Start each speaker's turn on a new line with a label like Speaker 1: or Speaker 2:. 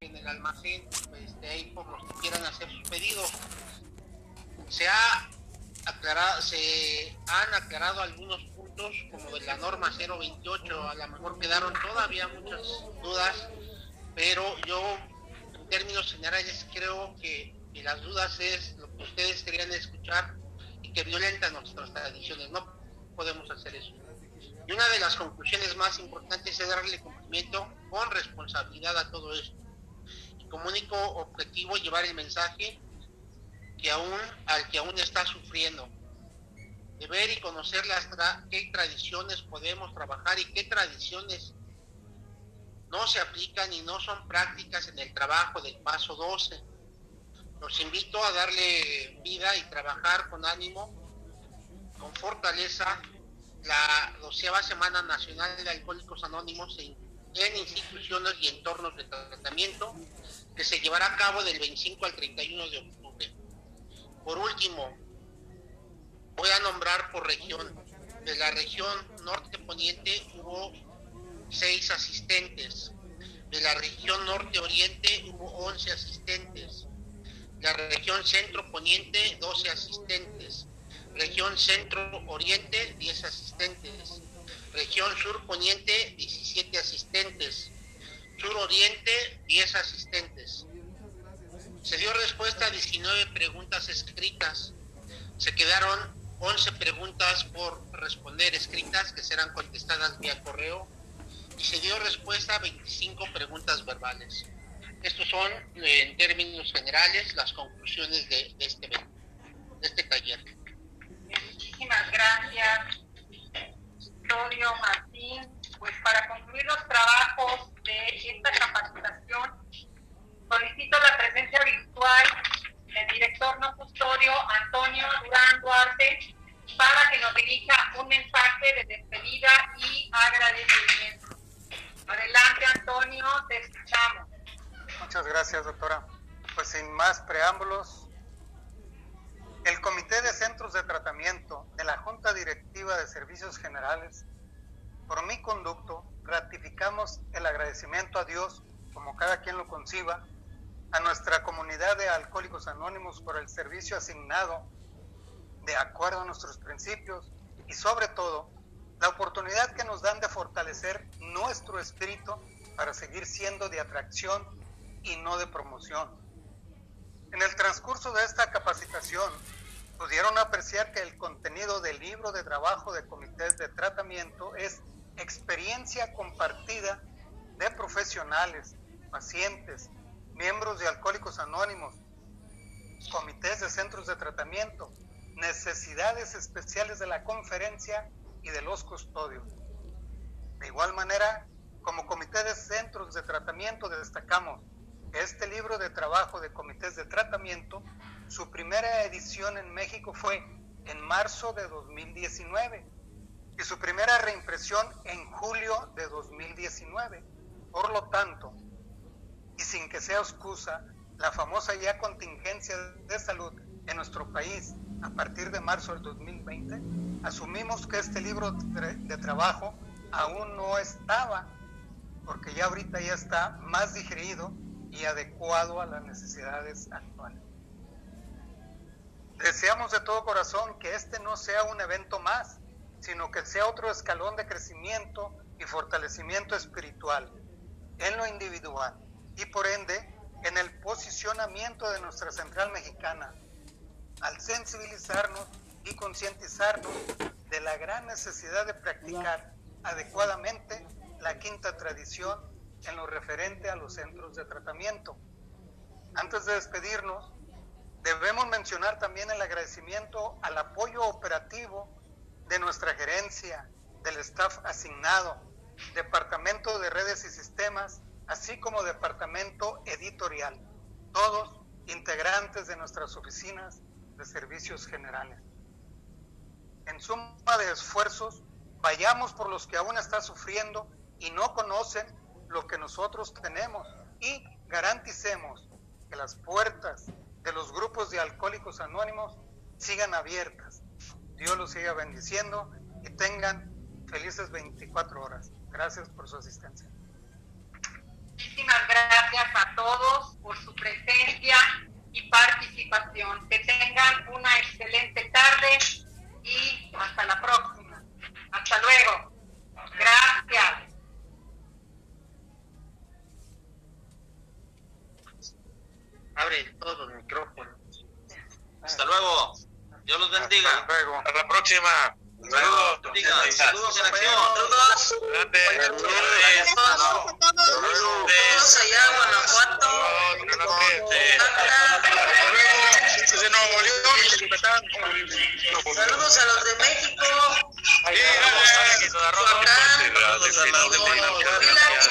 Speaker 1: en el almacén, este, ahí por los que quieran hacer sus pedidos. Se ha aclarado, se han aclarado algunos puntos como de la norma 028, a lo mejor quedaron todavía muchas dudas, pero yo en términos generales creo que, las dudas es lo que ustedes querían escuchar y que violenta nuestras tradiciones, no podemos hacer eso. Y una de las conclusiones más importantes es darle cumplimiento con responsabilidad a todo esto. Como único objetivo llevar el mensaje que aún, al que aún está sufriendo. De ver y conocer las qué tradiciones podemos trabajar y qué tradiciones no se aplican y no son prácticas en el trabajo del paso 12. Los invito a darle vida y trabajar con ánimo, con fortaleza, la doceava Semana Nacional de Alcohólicos Anónimos en, en instituciones y entornos de tratamiento que se llevará a cabo del 25 al 31 de octubre. Por último, voy a nombrar por región. De la región norte-poniente hubo seis asistentes. De la región norte-oriente hubo 11 asistentes. La región centro-poniente, 12 asistentes. Región centro-oriente, 10 asistentes. Región sur-poniente, 16 asistentes, Sur Oriente 10 asistentes. Se dio respuesta a 19 preguntas escritas. Se quedaron 11 preguntas por responder escritas que serán contestadas vía correo y se dio respuesta a 25 preguntas verbales. Estos son, eh, en términos generales, las conclusiones de, de este, de este taller.
Speaker 2: Muchísimas gracias, Victorio Martín. Pues para los trabajos de esta capacitación, solicito la presencia virtual del director no custodio Antonio Durán Duarte para que nos dirija un mensaje de despedida y agradecimiento. Adelante, Antonio, te escuchamos.
Speaker 3: Muchas gracias, doctora. Pues sin más preámbulos, el Comité de Centros de Tratamiento de la Junta Directiva de Servicios Generales, por mi conducto, ratificamos el agradecimiento a Dios, como cada quien lo conciba, a nuestra comunidad de alcohólicos anónimos por el servicio asignado de acuerdo a nuestros principios y sobre todo la oportunidad que nos dan de fortalecer nuestro espíritu para seguir siendo de atracción y no de promoción. En el transcurso de esta capacitación, pudieron apreciar que el contenido del libro de trabajo de comités de tratamiento es experiencia compartida de profesionales, pacientes, miembros de Alcohólicos Anónimos, comités de centros de tratamiento, necesidades especiales de la conferencia y de los custodios. De igual manera, como comité de centros de tratamiento destacamos este libro de trabajo de comités de tratamiento, su primera edición en México fue en marzo de 2019 y su primera reimpresión en julio de 2019. Por lo tanto, y sin que sea excusa, la famosa ya contingencia de salud en nuestro país a partir de marzo del 2020, asumimos que este libro de trabajo aún no estaba, porque ya ahorita ya está más digerido y adecuado a las necesidades actuales. Deseamos de todo corazón que este no sea un evento más, sino que sea otro escalón de crecimiento y fortalecimiento espiritual en lo individual y por ende en el posicionamiento de nuestra central mexicana al sensibilizarnos y concientizarnos de la gran necesidad de practicar adecuadamente la quinta tradición en lo referente a los centros de tratamiento. Antes de despedirnos, debemos mencionar también el agradecimiento al apoyo operativo de nuestra gerencia, del staff asignado, departamento de redes y sistemas, así como departamento editorial, todos integrantes de nuestras oficinas de servicios generales. En suma de esfuerzos, vayamos por los que aún están sufriendo y no conocen lo que nosotros tenemos y garanticemos que las puertas de los grupos de alcohólicos anónimos sigan abiertas. Dios los siga bendiciendo y tengan felices 24 horas. Gracias por su asistencia.
Speaker 2: Muchísimas gracias a todos
Speaker 1: por su presencia y participación.
Speaker 4: Que tengan una excelente tarde y hasta la próxima. Hasta luego. Gracias. Abre todos los micrófonos. Dios los bendiga.
Speaker 3: Hasta luego.
Speaker 5: Hasta la próxima. Saludos.
Speaker 4: Bendiga. Saludos en acción.
Speaker 6: Todos,
Speaker 5: Adelante.
Speaker 6: todos, todos allá en Guanajuato, saludos a los de México,
Speaker 5: Saludos a los de